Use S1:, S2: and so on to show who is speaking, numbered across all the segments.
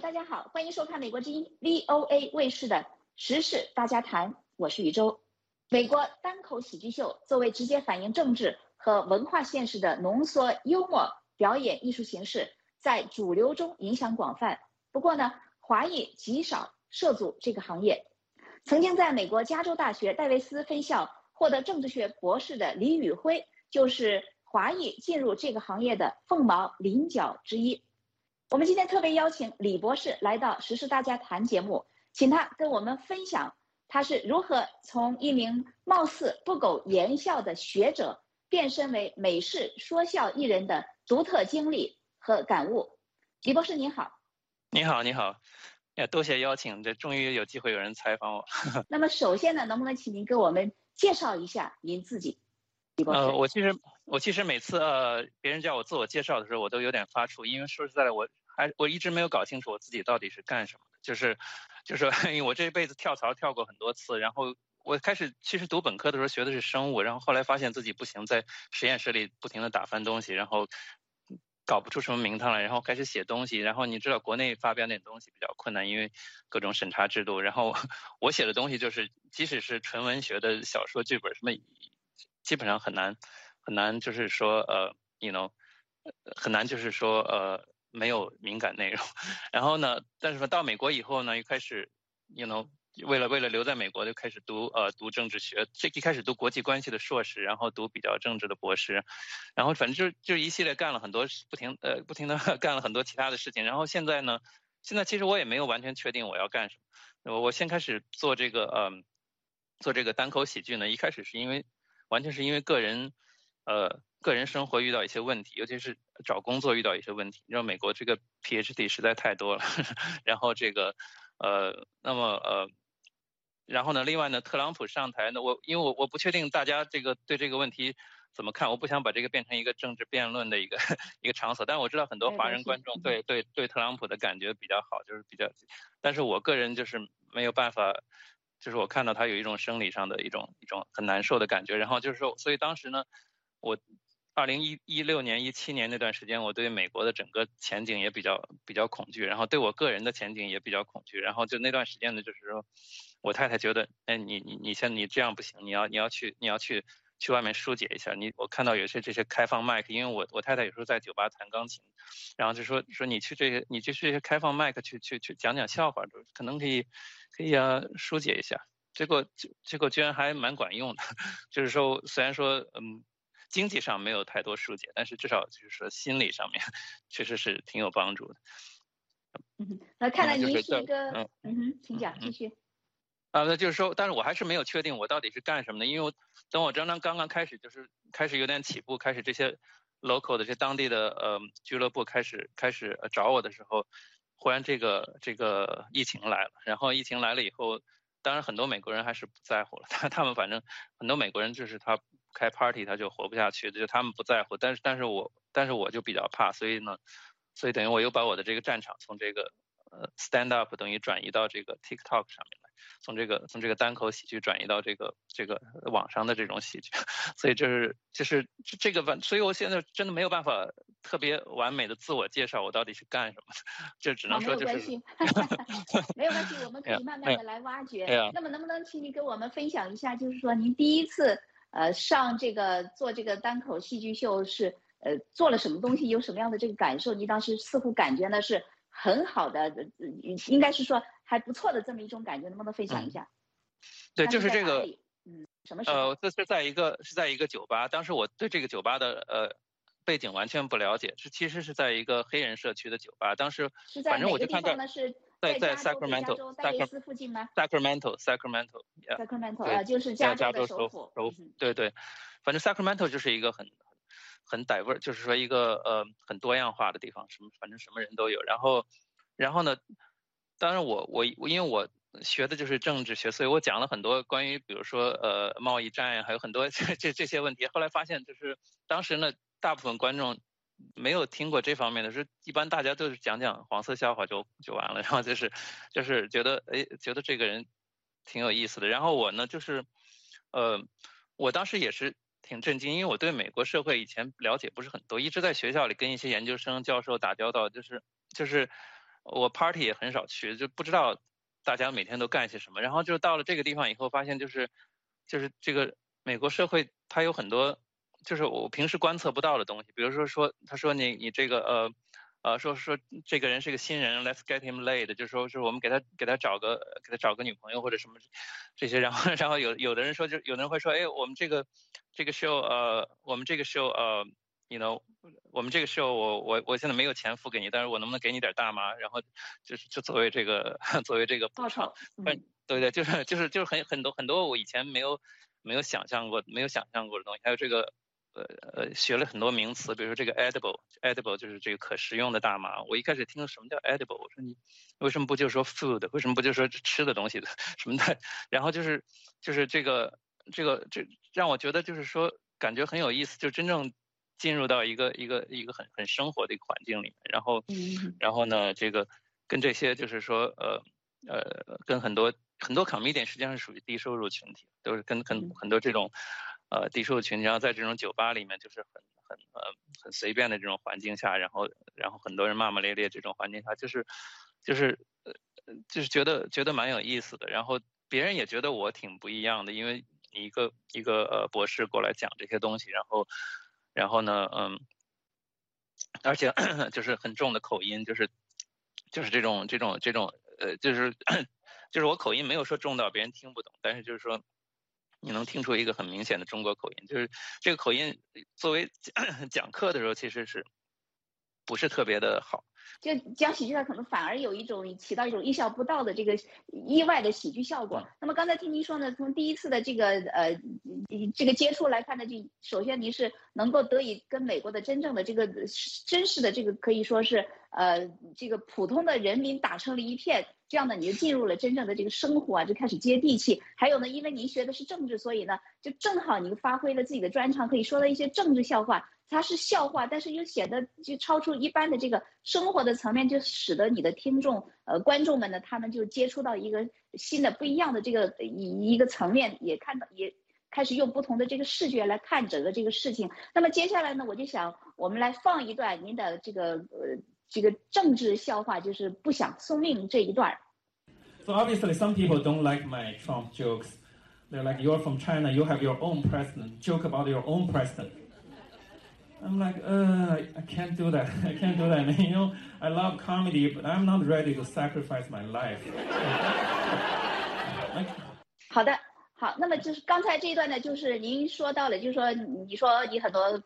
S1: 大家好，欢迎收看美国之音 VOA 卫视的时事大家谈，我是宇宙。美国单口喜剧秀作为直接反映政治和文化现实的浓缩幽默表演艺术形式，在主流中影响广泛。不过呢，华裔极少涉足这个行业。曾经在美国加州大学戴维斯分校获得政治学博士的李宇辉，就是华裔进入这个行业的凤毛麟角之一。我们今天特别邀请李博士来到《时事大家谈》节目，请他跟我们分享他是如何从一名貌似不苟言笑的学者变身为美式说笑艺人的独特经历和感悟。李博士您好，
S2: 你好，你好，呀，多谢邀请，这终于有机会有人采访我。
S1: 那么首先呢，能不能请您给我们介绍一下您自己？李博士，
S2: 呃，我其实我其实每次呃别人叫我自我介绍的时候，我都有点发怵，因为说实在的我。还我一直没有搞清楚我自己到底是干什么的，就是，就是 因为我这一辈子跳槽跳过很多次，然后我开始其实读本科的时候学的是生物，然后后来发现自己不行，在实验室里不停的打翻东西，然后搞不出什么名堂来，然后开始写东西，然后你知道国内发表点东西比较困难，因为各种审查制度，然后我写的东西就是即使是纯文学的小说剧本什么，基本上很难很难，就是说呃，you know，很难就是说呃。没有敏感内容，然后呢，但是说到美国以后呢，又开始，you know，为了为了留在美国，就开始读呃读政治学，这一开始读国际关系的硕士，然后读比较政治的博士，然后反正就就一系列干了很多不停呃不停的干了很多其他的事情，然后现在呢，现在其实我也没有完全确定我要干什么，我我先开始做这个呃做这个单口喜剧呢，一开始是因为完全是因为个人呃。个人生活遇到一些问题，尤其是找工作遇到一些问题。你知道美国这个 PhD 实在太多了，然后这个，呃，那么呃，然后呢，另外呢，特朗普上台呢，我因为我我不确定大家这个对这个问题怎么看，我不想把这个变成一个政治辩论的一个 一个场所。但是我知道很多华人观众对对对特朗普的感觉比较好，就是比较，但是我个人就是没有办法，就是我看到他有一种生理上的一种一种很难受的感觉。然后就是说，所以当时呢，我。二零一一六年、一七年那段时间，我对美国的整个前景也比较比较恐惧，然后对我个人的前景也比较恐惧。然后就那段时间呢，就是说，我太太觉得，哎，你你你现你这样不行，你要你要去你要去去外面疏解一下。你我看到有些这些开放麦克，因为我我太太有时候在酒吧弹钢琴，然后就说说你去这些你去这些开放麦克去去去讲讲笑话，就可能可以可以啊疏解一下。结果结果居然还蛮管用的，就是说虽然说嗯。经济上没有太多疏解，但是至少就是说心理上面确实是挺有帮助的。
S1: 嗯，那看来您是一个嗯嗯，请讲继续。
S2: 啊，那就是说，但是我还是没有确定我到底是干什么的，因为我等我刚刚刚刚开始就是开始有点起步，开始这些 local 的这当地的呃俱乐部开始开始找我的时候，忽然这个这个疫情来了，然后疫情来了以后，当然很多美国人还是不在乎了，他他们反正很多美国人就是他。开 party 他就活不下去，就他们不在乎，但是但是我但是我就比较怕，所以呢，所以等于我又把我的这个战场从这个呃 stand up 等于转移到这个 TikTok 上面来，从这个从这个单口喜剧转移到这个这个网上的这种喜剧，所以这是就是这个完，所以我现在真的没有办法特别完美的自我介绍我到底是干什么的，这只能说就是。
S1: 没有关系，我们可以慢慢的来挖掘。那么能不能请你跟我们分享一下，就是说您第一次。呃，上这个做这个单口戏剧秀是呃做了什么东西，有什么样的这个感受？你当时似乎感觉呢是很好的，应该是说还不错的这么一种感觉，能不能分享一下？
S2: 对，就是这个，
S1: 嗯，什么时候？
S2: 呃，这是在一个是在一个酒吧，当时我对这个酒吧的呃背景完全不了解，是其实是在一个黑人社区的酒吧，当时反正我就看到。在在 Sacramento，Sacramento
S1: 附近吗
S2: ？Sacramento，Sacramento，Sacramento，
S1: 啊，就是加州
S2: 首府。首府，对对，反正 Sacramento 就是一个很很 diver，就是说一个呃很多样化的地方，什么反正什么人都有。然后，然后呢，当然我我因为我学的就是政治学，所以我讲了很多关于比如说呃贸易战呀，还有很多 这这这些问题。后来发现就是当时呢，大部分观众。没有听过这方面的，是一般大家都是讲讲黄色笑话就就完了，然后就是就是觉得哎，觉得这个人挺有意思的。然后我呢，就是呃，我当时也是挺震惊，因为我对美国社会以前了解不是很多，一直在学校里跟一些研究生、教授打交道，就是就是我 party 也很少去，就不知道大家每天都干些什么。然后就到了这个地方以后，发现就是就是这个美国社会它有很多就是我平时观测不到的东西，比如说说他说你你这个呃。呃，说说这个人是个新人，Let's get him laid，就是说是我们给他给他找个给他找个女朋友或者什么这些，然后然后有有的人说就有的人会说，哎，我们这个这个 show 呃，我们这个 show 呃，you know，我们这个 show 我我我现在没有钱付给你，但是我能不能给你点大麻？然后就是就作为这个 作为这个
S1: 报酬，
S2: 对对，就是就是就是很很多很多我以前没有没有想象过没有想象过的东西，还有这个。呃呃，学了很多名词，比如说这个 edible，edible 就是这个可食用的大麻。我一开始听什么叫 edible，我说你为什么不就说 food，为什么不就说吃的东西的什么的？然后就是就是这个这个这让我觉得就是说感觉很有意思，就真正进入到一个一个一个很很生活的一个环境里面，然后然后呢，这个跟这些就是说呃呃跟很多很多 comedian 实际上是属于低收入群体，都是跟跟很多这种。呃，低收入群，然后在这种酒吧里面，就是很很呃很随便的这种环境下，然后然后很多人骂骂咧咧这种环境下，就是就是呃就是觉得觉得蛮有意思的，然后别人也觉得我挺不一样的，因为你一个一个呃博士过来讲这些东西，然后然后呢，嗯，而且 就是很重的口音，就是就是这种这种这种呃就是 就是我口音没有说重到别人听不懂，但是就是说。你能听出一个很明显的中国口音，就是这个口音作为 讲课的时候，其实是不是特别的好。
S1: 就讲喜剧的可能反而有一种起到一种意想不到的这个意外的喜剧效果。那么刚才听您说呢，从第一次的这个呃这个接触来看呢，就首先您是能够得以跟美国的真正的这个真实的这个可以说是呃这个普通的人民打成了一片。这样呢，你就进入了真正的这个生活啊，就开始接地气。还有呢，因为您学的是政治，所以呢，就正好您发挥了自己的专长，可以说了一些政治笑话。它是笑话，但是又显得就超出一般的这个生活的层面，就使得你的听众呃观众们呢，他们就接触到一个新的不一样的这个一一个层面，也看到也开始用不同的这个视觉来看整个这个事情。那么接下来呢，我就想我们来放一段您的这个呃这个政治笑话，就是不想送命这一段。
S3: So obviously, some people don't like my Trump jokes. They're like, "You're from China. You have your own president. Joke about your own president." I'm like, uh, I can't do that. I can't do that. You know, I love comedy, but I'm not ready to sacrifice my life.
S1: 好的，好，那么就是刚才这一段呢，就是您说到了，就是说，你说你很多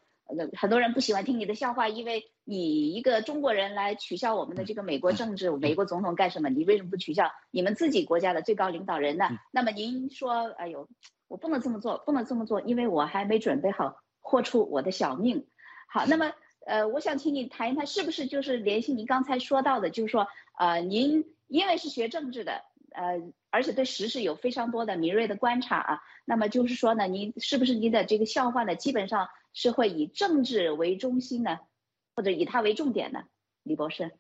S1: 很多人不喜欢听你的笑话，因为你一个中国人来取笑我们的这个美国政治，美国总统干什么？你为什么不取笑你们自己国家的最高领导人呢？那么您说，哎呦，我不能这么做，不能这么做，因为我还没准备好豁出我的小命。好，那么呃，我想请你谈一谈，是不是就是联系您刚才说到的，就是说，呃，您因为是学政治的，呃，而且对时事有非常多的敏锐的观察啊，那么就是说呢，您是不是您的这个笑话呢，基本上？是会以政治为中心呢，或者以它为重点呢？李博士，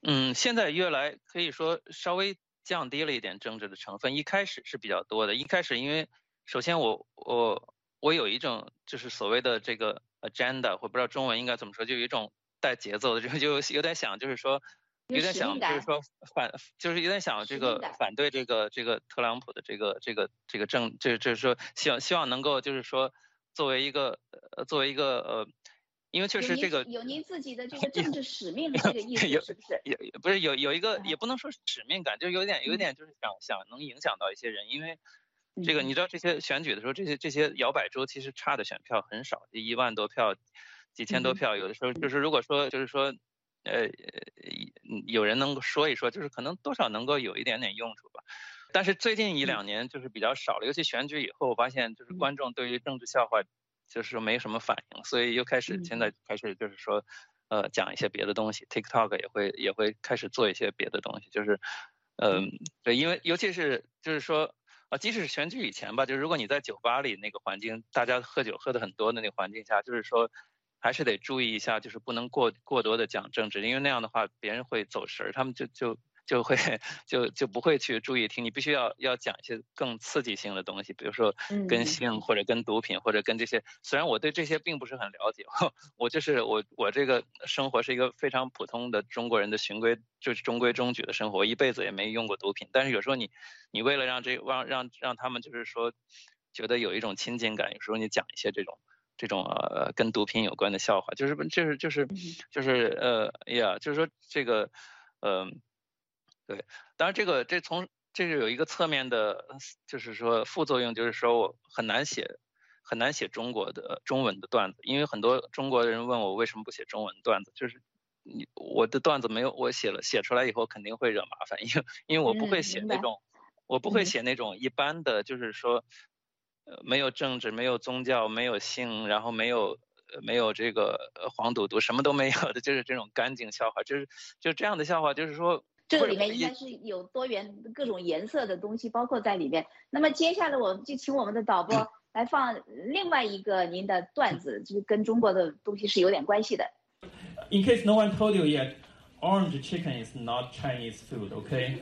S2: 嗯，现在越来可以说稍微降低了一点政治的成分。一开始是比较多的。一开始因为首先我我我有一种就是所谓的这个 agenda，或不知道中文应该怎么说，就有一种带节奏的，就就有点想就是说有点想就是说反就是有点想这个反对这个这个特朗普的这个这个这个政，这就是说希望希望能够就是说。作为一个呃，作为一个呃，因为确实这个
S1: 有您自己的这个 政治使命的这个意思，是不是？
S2: 有不是有有一个也不能说使命感，就有点有点就是想想能影响到一些人，因为这个你知道这些选举的时候，这些这些摇摆州其实差的选票很少，一万多票，几千多票，有的时候就是如果说就是说呃有人能够说一说，就是可能多少能够有一点点用处吧。但是最近一两年就是比较少了，尤其选举以后，我发现就是观众对于政治笑话就是没什么反应，所以又开始现在开始就是说，呃，讲一些别的东西，TikTok 也会也会开始做一些别的东西，就是，嗯，对，因为尤其是就是说，啊，即使是选举以前吧，就是如果你在酒吧里那个环境，大家喝酒喝的很多的那个环境下，就是说，还是得注意一下，就是不能过过多的讲政治，因为那样的话别人会走神儿，他们就就。就会 就就不会去注意听，你必须要要讲一些更刺激性的东西，比如说跟性或者跟毒品或者跟这些。虽然我对这些并不是很了解，我就是我我这个生活是一个非常普通的中国人的循规，就是中规中矩的生活，我一辈子也没用过毒品。但是有时候你你为了让这让让让他们就是说觉得有一种亲近感，有时候你讲一些这种这种呃跟毒品有关的笑话，就是就是就是就是呃呀，就是说这个嗯。对，当然这个这从这个有一个侧面的，就是说副作用，就是说我很难写很难写中国的中文的段子，因为很多中国人问我为什么不写中文段子，就是你我的段子没有我写了写出来以后肯定会惹麻烦，因为因为我不会写那种我不会写那种一般的，就是说呃没有政治没有宗教没有性，然后没有没有这个黄赌毒什么都没有的，就是这种干净笑话，就是就这样的笑话，就是说。
S1: 这个里面应该是有多元各种颜色的东西包括在里面。那么接下来我们就请我们的导播来放另外一个您的段子，就是跟中国的东西是有点关系的。
S3: In case no one told you yet, orange chicken is not Chinese food, okay?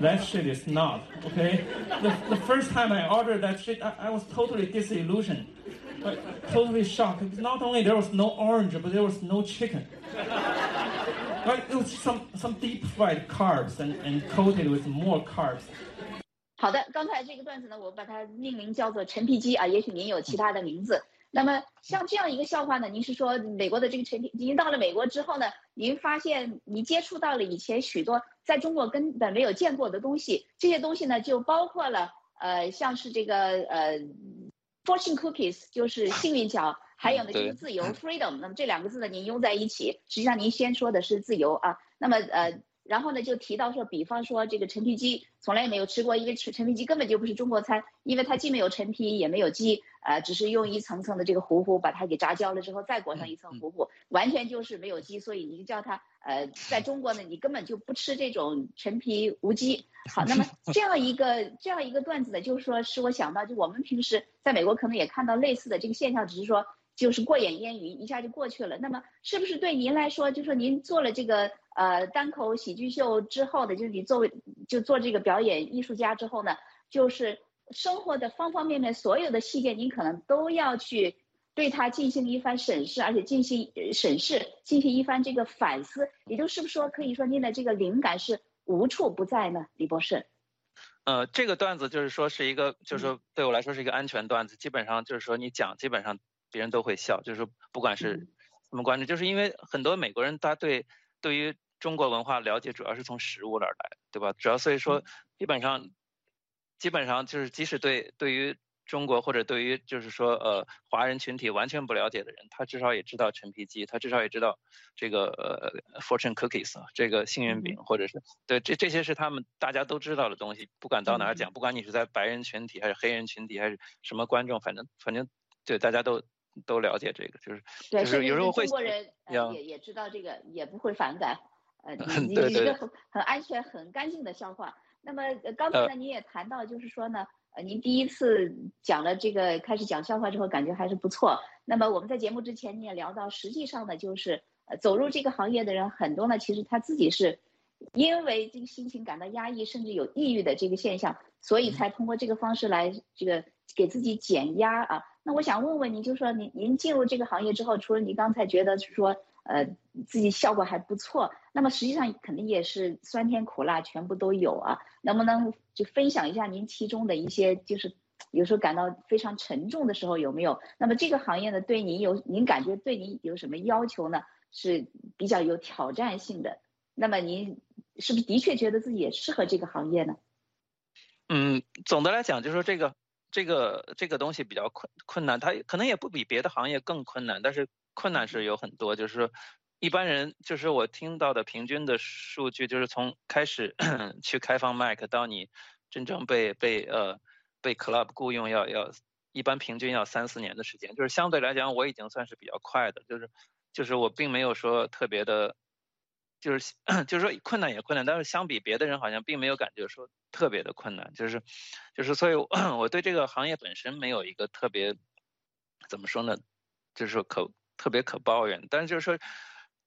S3: That shit is not, okay? The, the first time I ordered that shit, I, I was totally disillusioned, like, totally shocked. Not only there was no orange, but there was no chicken. Right, it was some some deep fried carbs and and coated with more carbs.
S1: 好的，刚才这个段子呢，我把它命名叫做陈皮鸡啊，也许您有其他的名字。那么像这样一个笑话呢，您是说美国的这个陈皮，您到了美国之后呢，您发现你接触到了以前许多在中国根本没有见过的东西，这些东西呢就包括了呃像是这个呃 fortune cookies，就是幸运角。还有呢，就是自由 （freedom）。那么这两个字呢，您用在一起，实际上您先说的是自由啊。那么呃，然后呢，就提到说，比方说这个陈皮鸡，从来也没有吃过，因为陈陈皮鸡根本就不是中国餐，因为它既没有陈皮，也没有鸡，呃，只是用一层层的这个糊糊把它给炸焦了之后，再裹上一层糊糊，完全就是没有鸡，所以你就叫它呃，在中国呢，你根本就不吃这种陈皮无鸡。好，那么 这样一个这样一个段子呢，就是说使我想到，就我们平时在美国可能也看到类似的这个现象，只是说。就是过眼烟云，一下就过去了。那么，是不是对您来说，就说您做了这个呃单口喜剧秀之后的，就是你作为就做这个表演艺术家之后呢，就是生活的方方面面所有的细节，您可能都要去对它进行一番审视，而且进行审视，进行一番这个反思。也就是不是说，可以说您的这个灵感是无处不在呢，李博士？
S2: 呃，这个段子就是说是一个，就是说对我来说是一个安全段子，基本上就是说你讲，基本上。别人都会笑，就是不管是什么观众，就是因为很多美国人他对对于中国文化了解主要是从食物那儿来，对吧？主要所以说基本上基本上就是即使对对于中国或者对于就是说呃华人群体完全不了解的人，他至少也知道陈皮鸡，他至少也知道这个呃 fortune cookies 啊，这个幸运饼，或者是对这这些是他们大家都知道的东西，不管到哪儿讲，不管你是在白人群体还是黑人群体还是什么观众，反正反正对大家都。都了解这个，就是就是有时候会
S1: 中国人也也知道这个，也不会反感。呃，你你一个很很安全、很干净的笑话。那么刚才呢，你也谈到，就是说呢，呃，您第一次讲了这个开始讲笑话之后，感觉还是不错。那么我们在节目之前你也聊到，实际上呢，就是呃走入这个行业的人很多呢，其实他自己是因为这个心情感到压抑，甚至有抑郁的这个现象，所以才通过这个方式来这个给自己减压啊。那我想问问您，就说您您进入这个行业之后，除了您刚才觉得是说，呃，自己效果还不错，那么实际上肯定也是酸甜苦辣全部都有啊。能不能就分享一下您其中的一些，就是有时候感到非常沉重的时候有没有？那么这个行业呢，对您有您感觉对您有什么要求呢？是比较有挑战性的。那么您是不是的确觉得自己也适合这个行业呢？
S2: 嗯，总的来讲，就是说这个。这个这个东西比较困困难，它可能也不比别的行业更困难，但是困难是有很多。就是说，一般人就是我听到的平均的数据，就是从开始 去开放麦克到你真正被被呃被 club 雇佣，要要一般平均要三四年的时间。就是相对来讲，我已经算是比较快的，就是就是我并没有说特别的。就是 就是说困难也困难，但是相比别的人好像并没有感觉说特别的困难，就是就是所以 我对这个行业本身没有一个特别怎么说呢，就是说可特别可抱怨，但是就是说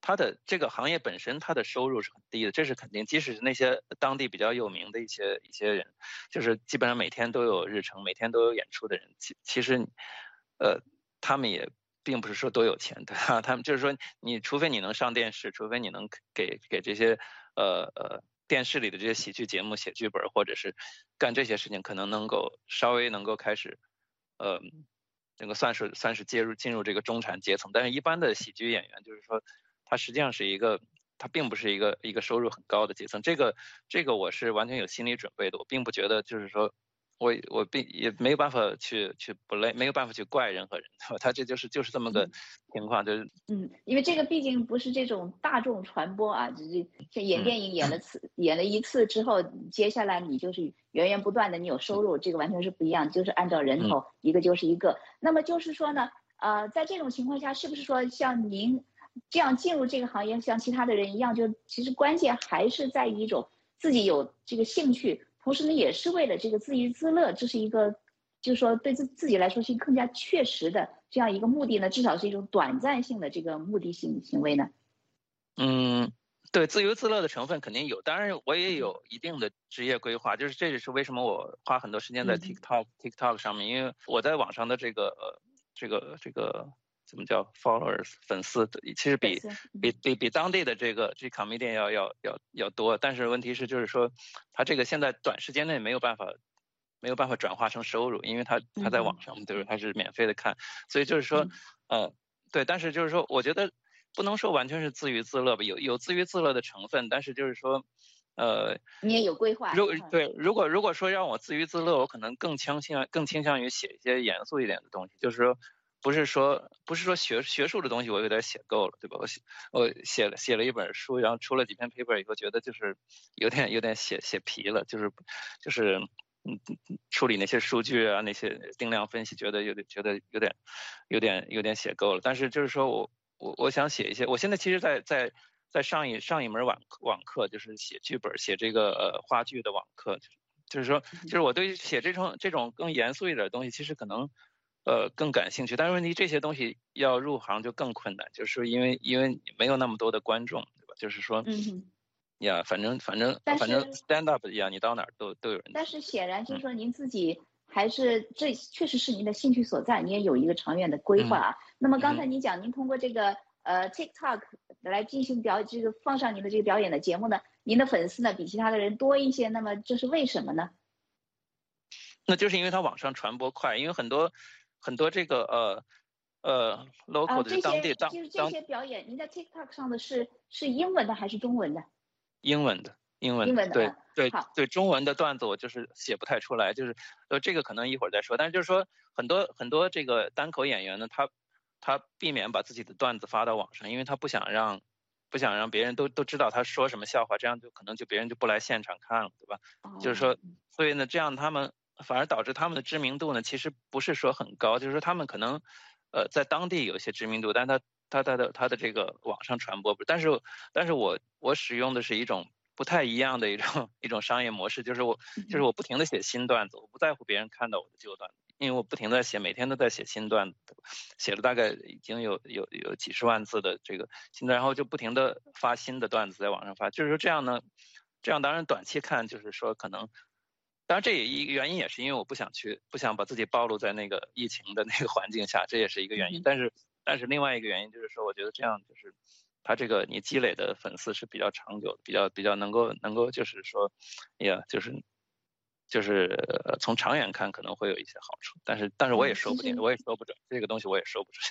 S2: 他的这个行业本身他的收入是很低的，这是肯定。即使是那些当地比较有名的一些一些人，就是基本上每天都有日程、每天都有演出的人，其其实，呃，他们也并不是说多有钱，对吧？他们就是说，你除非你能上电视，除非你能给给这些呃呃电视里的这些喜剧节目写剧本，或者是干这些事情，可能能够稍微能够开始，呃。能够算是算是介入进入这个中产阶层，但是一般的喜剧演员就是说，他实际上是一个，他并不是一个一个收入很高的阶层。这个这个我是完全有心理准备的，我并不觉得就是说。我我并也没有办法去去不累，没有办法去怪任何人，他这就是就是这么个情况，就是
S1: 嗯，因为这个毕竟不是这种大众传播啊，就是像演电影演了次演了一次之后，接下来你就是源源不断的你有收入，这个完全是不一样，就是按照人头一个就是一个。那么就是说呢，呃，在这种情况下，是不是说像您这样进入这个行业，像其他的人一样，就其实关键还是在于一种自己有这个兴趣。同时呢，也是为了这个自娱自乐，这是一个，就是说对自自己来说是更加确实的这样一个目的呢，至少是一种短暂性的这个目的性行为呢。
S2: 嗯，对，自娱自乐的成分肯定有，当然我也有一定的职业规划，就是这也是为什么我花很多时间在 TikTok TikTok 上面，因为我在网上的这个呃这个这个。怎么叫 followers 粉丝？其实比比比比当地的这个这 comedian 要要要要多，但是问题是就是说，他这个现在短时间内没有办法没有办法转化成收入，因为他他在网上对吧？他是免费的看，所以就是说，呃，对，但是就是说，我觉得不能说完全是自娱自乐吧，有有自娱自乐的成分，但是就是说，呃，
S1: 你也有规划。
S2: 如对，如果如果说让我自娱自乐，我可能更倾向更倾向于写一些严肃一点的东西，就是说。不是说不是说学学术的东西我有点写够了，对吧？我写我写了写了一本书，然后出了几篇 paper 以后，觉得就是有点有点写写疲了，就是就是嗯处理那些数据啊那些定量分析，觉得有点觉得有点有点有点写够了。但是就是说我我我想写一些，我现在其实在在在上一上一门网网课，就是写剧本写这个呃话剧的网课，就是说就是我对写这种这种更严肃一点的东西，其实可能。呃，更感兴趣，但是问题这些东西要入行就更困难，就是因为因为没有那么多的观众，对吧？就是说，
S1: 嗯，
S2: 呀，反正反正反正 stand up 一样，你到哪儿都都有人。
S1: 但是显然就是说，您自己还是这确实是您的兴趣所在，你也有一个长远的规划啊。那么刚才您讲，您通过这个呃 TikTok 来进行表这个放上您的这个表演的节目呢，您的粉丝呢比其他的人多一些，那么这是为什么呢？
S2: 那就是因为它网上传播快，因为很多。很多这个呃呃 local 的当地当
S1: 就是这些表演，您在 TikTok 上的是是英文的还是中文的？
S2: 英文的，英文。
S1: 英文的。
S2: 对对对，中文的段子我就是写不太出来，就是呃这个可能一会儿再说。但是就是说很多很多这个单口演员呢，他他避免把自己的段子发到网上，因为他不想让不想让别人都都知道他说什么笑话，这样就可能就别人就不来现场看了，对吧？就是说，所以呢，这样他们。反而导致他们的知名度呢，其实不是说很高，就是说他们可能，呃，在当地有些知名度，但他他他的他的这个网上传播不，但是但是我我使用的是一种不太一样的一种 一种商业模式，就是我就是我不停的写新段子，我不在乎别人看到我的旧段子，因为我不停的写，每天都在写新段子，写了大概已经有有有几十万字的这个新段，然后就不停的发新的段子在网上发，就是说这样呢，这样当然短期看就是说可能。当然，这也一原因也是因为我不想去，不想把自己暴露在那个疫情的那个环境下，这也是一个原因。但是，但是另外一个原因就是说，我觉得这样就是，他这个你积累的粉丝是比较长久的，比较比较能够能够就是说，呀，就是，就是从长远看可能会有一些好处。但是，但是我也说不定，我也说不准这个东西，我也说不准。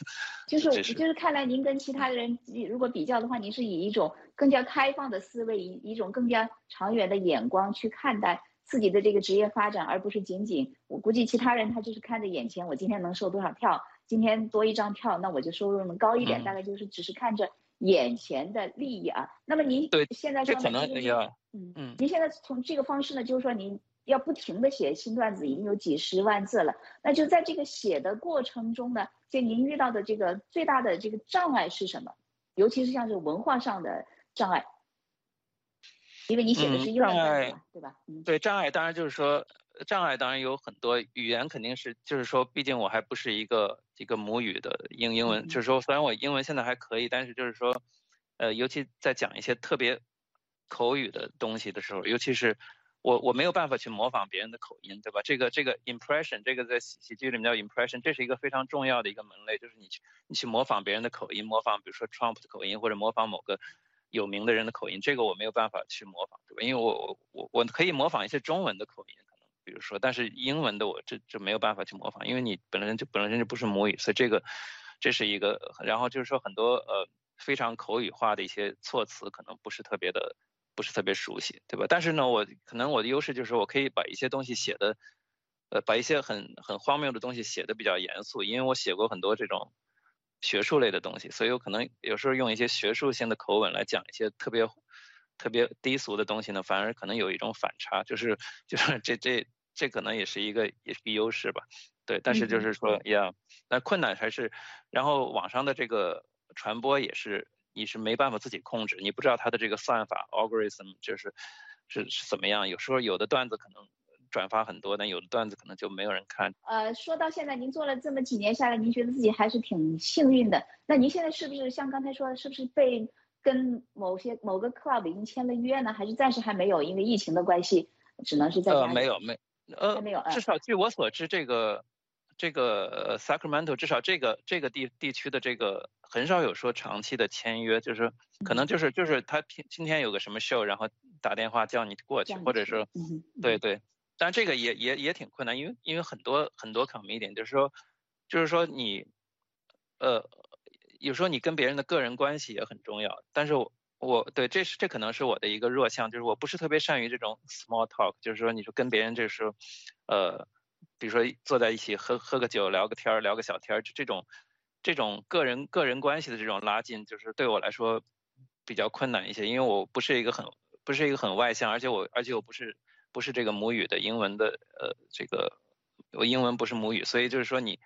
S1: 就 是就是看来您跟其他的人如果比较的话，您是以一种更加开放的思维，以一种更加长远的眼光去看待。自己的这个职业发展，而不是仅仅我估计其他人他就是看着眼前，我今天能收多少票，今天多一张票，那我就收入能高一点，大概就是只是看着眼前的利益啊。那么您现在说
S2: 呢？
S1: 嗯嗯，您现在从这个方式呢，就是说您要不停的写新段子，已经有几十万字了，那就在这个写的过程中呢，就您遇到的这个最大的这个障碍是什么？尤其是像这个文化上的障碍。因为你写的是障碍，对吧？
S2: 对障碍，当然就是说障碍，当然有很多语言肯定是，就是说，毕竟我还不是一个一个母语的英英文，就是说，虽然我英文现在还可以，但是就是说，呃，尤其在讲一些特别口语的东西的时候，尤其是我我没有办法去模仿别人的口音，对吧？这个这个 impression，这个在喜喜剧里面叫 impression，这是一个非常重要的一个门类，就是你去你去模仿别人的口音，模仿比如说 Trump 的口音，或者模仿某个有名的人的口音，这个我没有办法去模仿，对吧？因为我我我我可以模仿一些中文的口音，可能比如说，但是英文的我这这没有办法去模仿，因为你本身就本身就不是母语，所以这个这是一个，然后就是说很多呃。非常口语化的一些措辞，可能不是特别的，不是特别熟悉，对吧？但是呢，我可能我的优势就是我可以把一些东西写的，呃，把一些很很荒谬的东西写的比较严肃，因为我写过很多这种学术类的东西，所以我可能有时候用一些学术性的口吻来讲一些特别特别低俗的东西呢，反而可能有一种反差，就是就是 这这这可能也是一个也是个优势吧，对。但是就是说呀，那困难还是，然后网上的这个。传播也是，你是没办法自己控制，你不知道它的这个算法 algorithm 就是是是怎么样。有时候有的段子可能转发很多，但有的段子可能就没有人看。
S1: 呃，说到现在，您做了这么几年下来，您觉得自己还是挺幸运的。那您现在是不是像刚才说的，是不是被跟某些某个 club 已经签了约呢？还是暂时还没有？因为疫情的关系，只能是在家。
S2: 呃，没有没，呃，
S1: 没有。
S2: 至少据我所知，这个。这个 Sacramento 至少这个这个地地区的这个很少有说长期的签约，就是可能就是就是他今今天有个什么 show，然后打电话叫你过去，或者说对对，但这个也也也挺困难，因为因为很多很多 comedian 就是说就是说你呃有时候你跟别人的个人关系也很重要，但是我我对这是这可能是我的一个弱项，就是我不是特别善于这种 small talk，就是说你说跟别人这时候呃。比如说坐在一起喝喝个酒聊个天儿聊个小天儿，就这种这种个人个人关系的这种拉近，就是对我来说比较困难一些，因为我不是一个很不是一个很外向，而且我而且我不是不是这个母语的英文的呃这个我英文不是母语，所以就是说你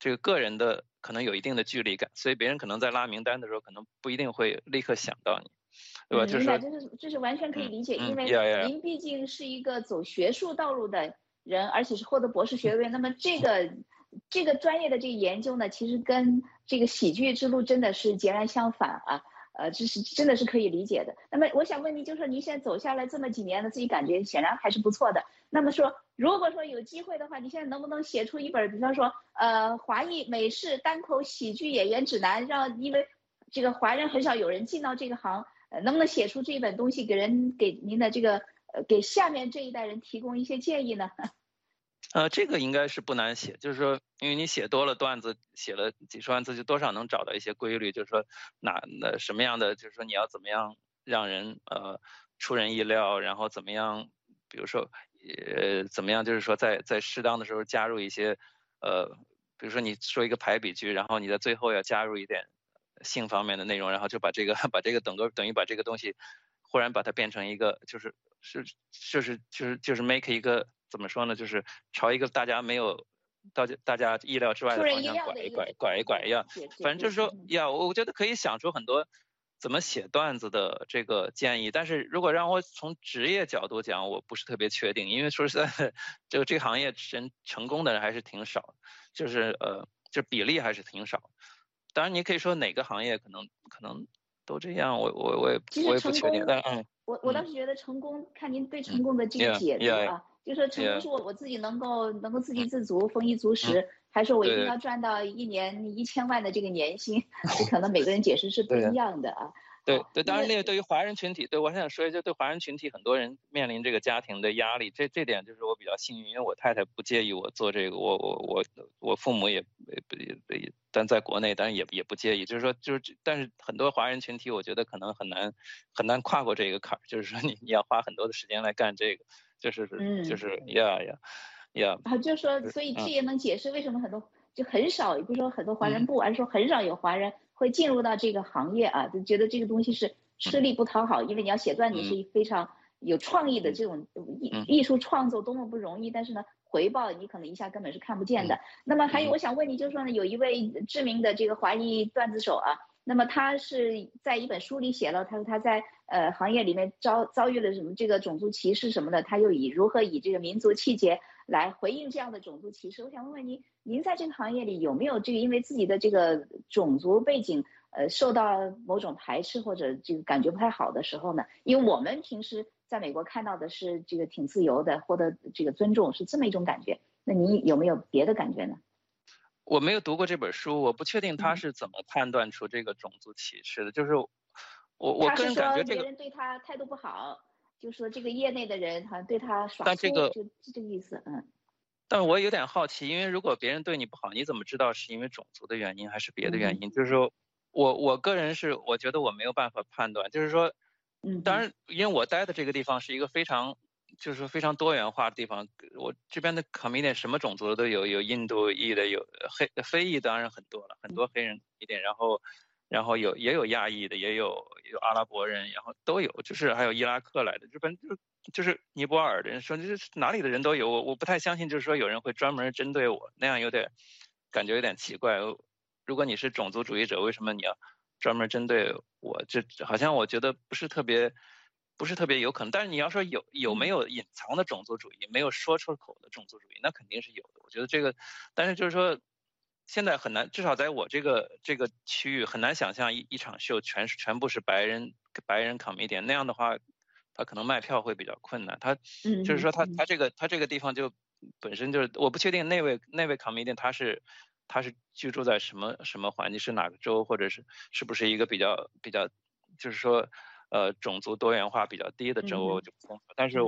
S2: 这个个人的可能有一定的距离感，所以别人可能在拉名单的时候可能不一定会立刻想到你，对吧？就是
S1: 这是这是完全可以理解，因为您毕竟是一个走学术道路的。人，而且是获得博士学位，那么这个这个专业的这个研究呢，其实跟这个喜剧之路真的是截然相反啊，呃，这是真的是可以理解的。那么我想问您，就是说您现在走下来这么几年了，自己感觉显然还是不错的。那么说，如果说有机会的话，你现在能不能写出一本，比方说，呃，华裔美式单口喜剧演员指南，让因为这个华人很少有人进到这个行，呃，能不能写出这一本东西，给人给您的这个呃，给下面这一代人提供一些建议呢？
S2: 呃，这个应该是不难写，就是说，因为你写多了段子，写了几十万字，就多少能找到一些规律，就是说哪那什么样的，就是说你要怎么样让人呃出人意料，然后怎么样，比如说呃怎么样，就是说在在适当的时候加入一些呃，比如说你说一个排比句，然后你在最后要加入一点性方面的内容，然后就把这个 把这个等个等于把这个东西忽然把它变成一个就是是就是就是就是 make 一个。怎么说呢？就是朝一个大家没有大家大家意料之外的方向拐一拐拐一拐一样，反正就是说呀，我觉得可以想出很多怎么写段子的这个建议。但是如果让我从职业角度讲，我不是特别确定，因为说实在，这个这个行业人成功的人还是挺少，就是呃，就比例还是挺少。当然，你可以说哪个行业可能可能都这样，我我我也我也不确定。但嗯，
S1: 我我倒是觉得成功，看您对成功的这个解读啊。就是成功是我我自己能够能够自给自足丰衣足食，还是我一定要赚到一年一千万的这个年薪？这可能每个人解释是不一样的啊。
S2: 对对，当然那个对于华人群体，对我还想说一下，对华人群体很多人面临这个家庭的压力，这这点就是我比较幸运，因为我太太不介意我做这个，我我我我父母也不也但在国内，当然也也不介意，就是说就是但是很多华人群体，我觉得可能很难很难跨过这个坎儿，就是说你你要花很多的时间来干这个。就是就是呀呀呀
S1: 啊，就是说，所以这也能解释为什么很多就很少，也不是说很多华人不，而是说很少有华人会进入到这个行业啊，就觉得这个东西是吃。力不讨好，因为你要写段子是非常有创意的这种艺艺术创作多么不容易，但是呢，回报你可能一下根本是看不见的。那么还有我想问你，就是说呢，有一位知名的这个华裔段子手啊。那么他是在一本书里写了，他说他在呃行业里面遭遭遇了什么这个种族歧视什么的，他又以如何以这个民族气节来回应这样的种族歧视。我想问问您，您在这个行业里有没有这个因为自己的这个种族背景呃受到某种排斥或者这个感觉不太好的时候呢？因为我们平时在美国看到的是这个挺自由的，获得这个尊重是这么一种感觉。那你有没有别的感觉呢？
S2: 我没有读过这本书，我不确定他是怎么判断出这个种族歧视的。就是我我个人感觉这个
S1: 别人对他态度不好，就说这个业内的人好像对他耍
S2: 但这个
S1: 就这个意思，嗯。
S2: 但我有点好奇，因为如果别人对你不好，你怎么知道是因为种族的原因还是别的原因？就是说我我个人是我觉得我没有办法判断，就是说，
S1: 嗯，
S2: 当然，因为我待的这个地方是一个非常就是非常多元化的地方，我这边的 comedian 什么种族的都有，有印度裔的，有黑非裔当然很多了，很多黑人一点，然后然后有也有亚裔的，也有有阿拉伯人，然后都有，就是还有伊拉克来的，就反正就。就是尼泊尔的人说，就是哪里的人都有，我我不太相信，就是说有人会专门针对我，那样有点感觉有点奇怪。如果你是种族主义者，为什么你要专门针对我？这好像我觉得不是特别，不是特别有可能。但是你要说有有没有隐藏的种族主义，没有说出口的种族主义，那肯定是有的。我觉得这个，但是就是说现在很难，至少在我这个这个区域很难想象一一场秀全是全部是白人白人 comedian 那样的话。他可能卖票会比较困难，他就是说他他这个他这个地方就本身就是我不确定那位那位 comedian 他是他是居住在什么什么环境是哪个州或者是是不是一个比较比较就是说呃种族多元化比较低的州就不清楚，但是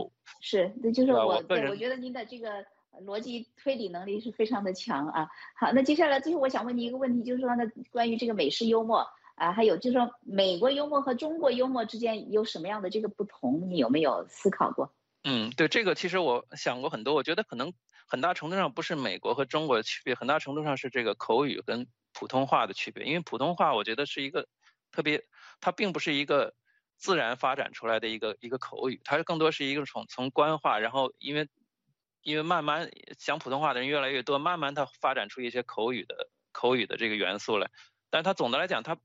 S1: 是那就是我对我觉得您的这个逻辑推理能力是非常的强啊。好，那接下来最后我想问你一个问题，就是说呢关于这个美式幽默。啊，还有就是说，美国幽默和中国幽默之间有什么样的这个不同？你有没有思考过？
S2: 嗯，对这个，其实我想过很多。我觉得可能很大程度上不是美国和中国的区别，很大程度上是这个口语跟普通话的区别。因为普通话，我觉得是一个特别，它并不是一个自然发展出来的一个一个口语，它更多是一个从从官话，然后因为因为慢慢讲普通话的人越来越多，慢慢它发展出一些口语的口语的这个元素来。但它总的来讲，它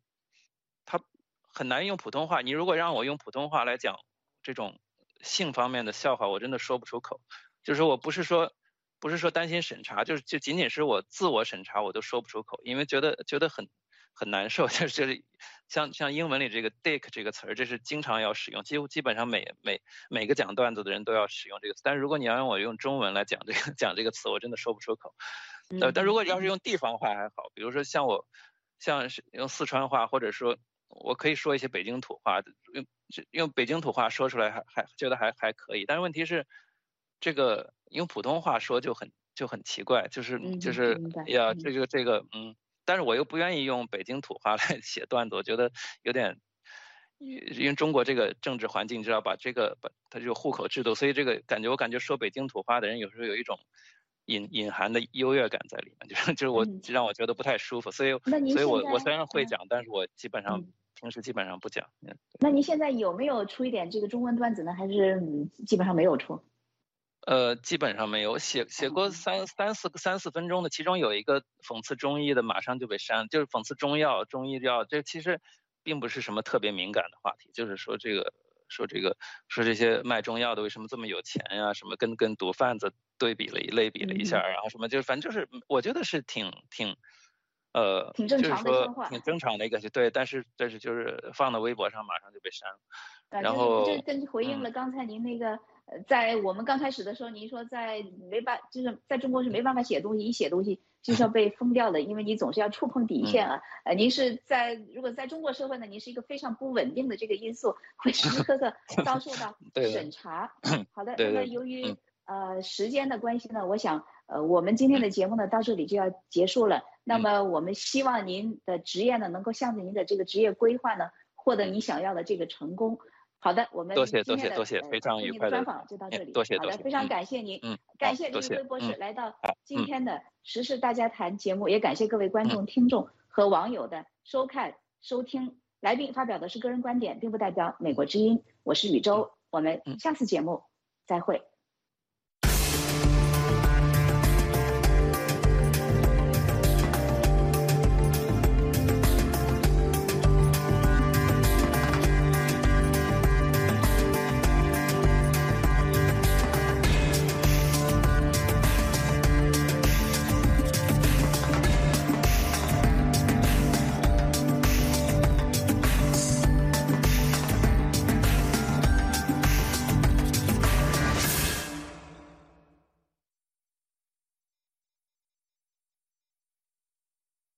S2: 它很难用普通话。你如果让我用普通话来讲这种性方面的笑话，我真的说不出口。就是我不是说不是说担心审查，就是就仅仅是我自我审查，我都说不出口，因为觉得觉得很很难受。就是像像英文里这个 dick 这个词儿，这是经常要使用，几乎基本上每每每个讲段子的人都要使用这个词。但是如果你要让我用中文来讲这个 讲这个词，我真的说不出口。呃，但如果要是用地方话还好，比如说像我像是用四川话，或者说。我可以说一些北京土话，用用北京土话说出来还还觉得还还可以，但是问题是，这个用普通话说就很就很奇怪，就是就是呀，这个这个嗯，但是我又不愿意用北京土话来 写段子，我觉得有点，因为中国这个政治环境，你知道把？这个把它就户口制度，所以这个感觉我感觉说北京土话的人有时候有一种。隐隐含的优越感在里面，就是就是我让我觉得不太舒服，所以所以我我虽然会讲，但是我基本上平时基本上不讲。
S1: 那您现在有没有出一点这个中文段子呢？还是基本上没有出？
S2: 呃，基本上没有写写过三三四三四分钟的，其中有一个讽刺中医的，马上就被删，就是讽刺中药中医药，这其实并不是什么特别敏感的话题，就是说这个。说这个说这些卖中药的为什么这么有钱呀？什么跟跟毒贩子对比了一类比了一下，然后什么就是反正就是我觉得是挺挺，呃，
S1: 挺正常
S2: 的挺正常的一个对，但是但是就是放到微博上马上就被删了，然后
S1: 这跟回应了刚才您那个。呃，在我们刚开始的时候，您说在没办，就是在中国是没办法写东西，一写东西就是要被封掉的，因为你总是要触碰底线啊。呃，您是在如果在中国社会呢，您是一个非常不稳定的这个因素，会时时刻刻 遭受到审查。好的，那么由于呃时间的关系呢，我想呃我们今天的节目呢到这里就要结束了。那么我们希望您的职业呢能够向着您的这个职业规划呢获得你想要的这个成功。好的，我们
S2: 多谢多谢多谢，非常愉快
S1: 的专访就到这里。
S2: 多谢
S1: 多谢，非常感谢您，嗯，感谢李辉博士来到今天的时事大家谈节目，也感谢各位观众、听众和网友的收看收听。来宾发表的是个人观点，并不代表美国之音。我是宇宙，我们下次节目再会。